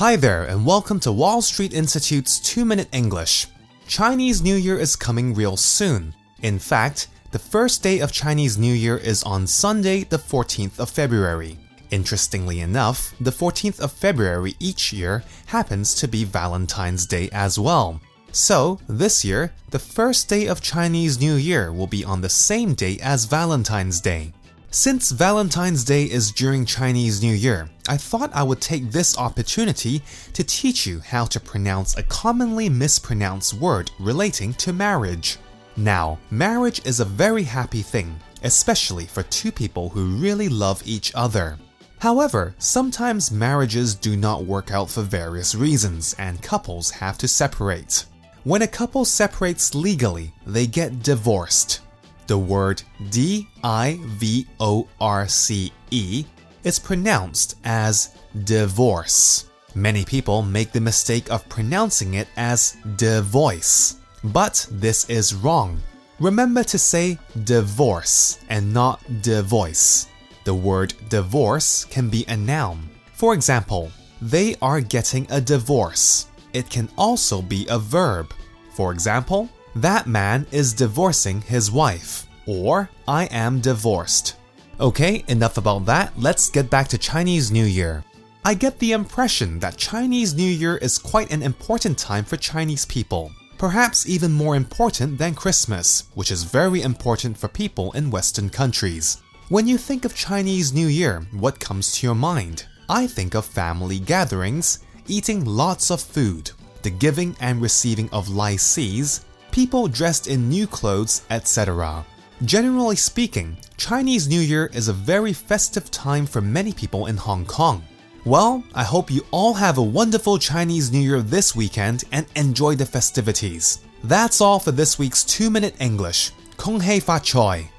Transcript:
Hi there, and welcome to Wall Street Institute's 2 Minute English. Chinese New Year is coming real soon. In fact, the first day of Chinese New Year is on Sunday, the 14th of February. Interestingly enough, the 14th of February each year happens to be Valentine's Day as well. So, this year, the first day of Chinese New Year will be on the same day as Valentine's Day. Since Valentine's Day is during Chinese New Year, I thought I would take this opportunity to teach you how to pronounce a commonly mispronounced word relating to marriage. Now, marriage is a very happy thing, especially for two people who really love each other. However, sometimes marriages do not work out for various reasons and couples have to separate. When a couple separates legally, they get divorced. The word D I V O R C E is pronounced as divorce. Many people make the mistake of pronouncing it as divorce, but this is wrong. Remember to say divorce and not divorce. The word divorce can be a noun. For example, they are getting a divorce. It can also be a verb. For example, that man is divorcing his wife, or I am divorced. Okay, enough about that. Let's get back to Chinese New Year. I get the impression that Chinese New Year is quite an important time for Chinese people. Perhaps even more important than Christmas, which is very important for people in Western countries. When you think of Chinese New Year, what comes to your mind? I think of family gatherings, eating lots of food, the giving and receiving of lai sees, people dressed in new clothes, etc. Generally speaking, Chinese New Year is a very festive time for many people in Hong Kong. Well, I hope you all have a wonderful Chinese New Year this weekend and enjoy the festivities. That's all for this week's 2 Minute English. Kong hei fa choi.